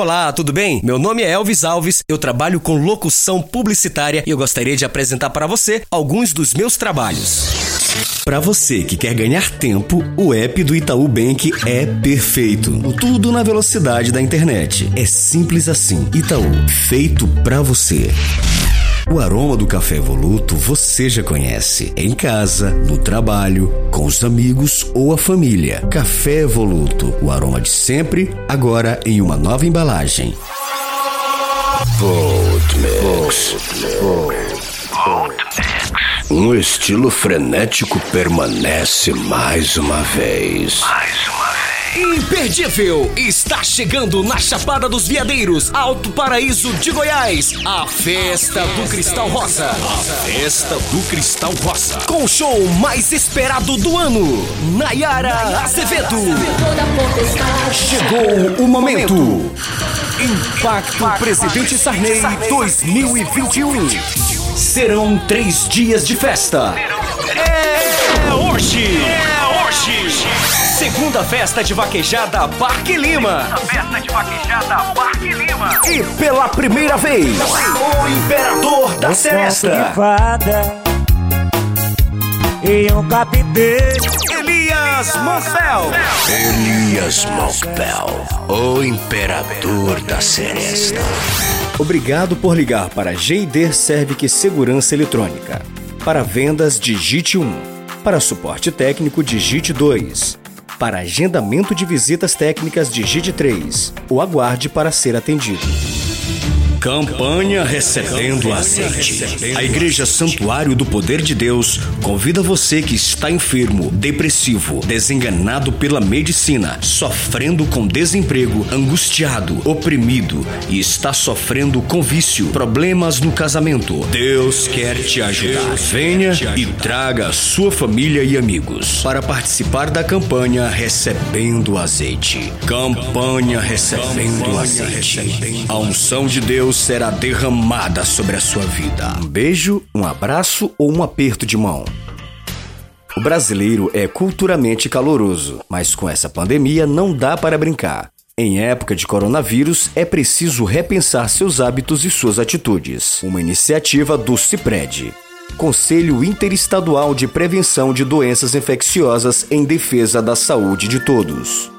Olá, tudo bem? Meu nome é Elvis Alves, eu trabalho com locução publicitária e eu gostaria de apresentar para você alguns dos meus trabalhos. Para você que quer ganhar tempo, o app do Itaú Bank é perfeito. Tudo na velocidade da internet. É simples assim. Itaú, feito para você. O aroma do café evoluto você já conhece. Em casa, no trabalho, com os amigos ou a família. Café evoluto, o aroma de sempre, agora em uma nova embalagem. Volt Mix. Um estilo frenético permanece mais uma vez. Mais uma vez. Imperdível! Está chegando na Chapada dos Veadeiros, Alto Paraíso de Goiás, a Festa do Cristal Rosa. A Festa do Cristal Rosa. Com o show mais esperado do ano, Nayara Azevedo. Chegou o momento. Impacto Presidente Sarney 2021. Serão três dias de festa. É hoje! É hoje! Segunda festa de vaquejada Parque Lima. Segunda festa de vaquejada Parque Lima. E pela primeira vez, o Imperador da Seresta. E um capiteiro. Elias Moncel. Elias Moncel, o Imperador da Seresta. Obrigado por ligar para GD Servic Segurança Eletrônica. Para vendas, digite 1. Para suporte técnico, digite 2. Para agendamento de visitas técnicas, digite 3 ou aguarde para ser atendido. Campanha Recebendo Azeite. A Igreja Santuário do Poder de Deus convida você que está enfermo, depressivo, desenganado pela medicina, sofrendo com desemprego, angustiado, oprimido e está sofrendo com vício, problemas no casamento. Deus quer te ajudar. Venha e traga sua família e amigos para participar da campanha Recebendo Azeite. Campanha Recebendo Azeite. A unção de Deus será derramada sobre a sua vida. Um beijo, um abraço ou um aperto de mão. O brasileiro é culturalmente caloroso, mas com essa pandemia não dá para brincar. Em época de coronavírus, é preciso repensar seus hábitos e suas atitudes. Uma iniciativa do CIPRED. Conselho Interestadual de Prevenção de Doenças Infecciosas em Defesa da Saúde de Todos.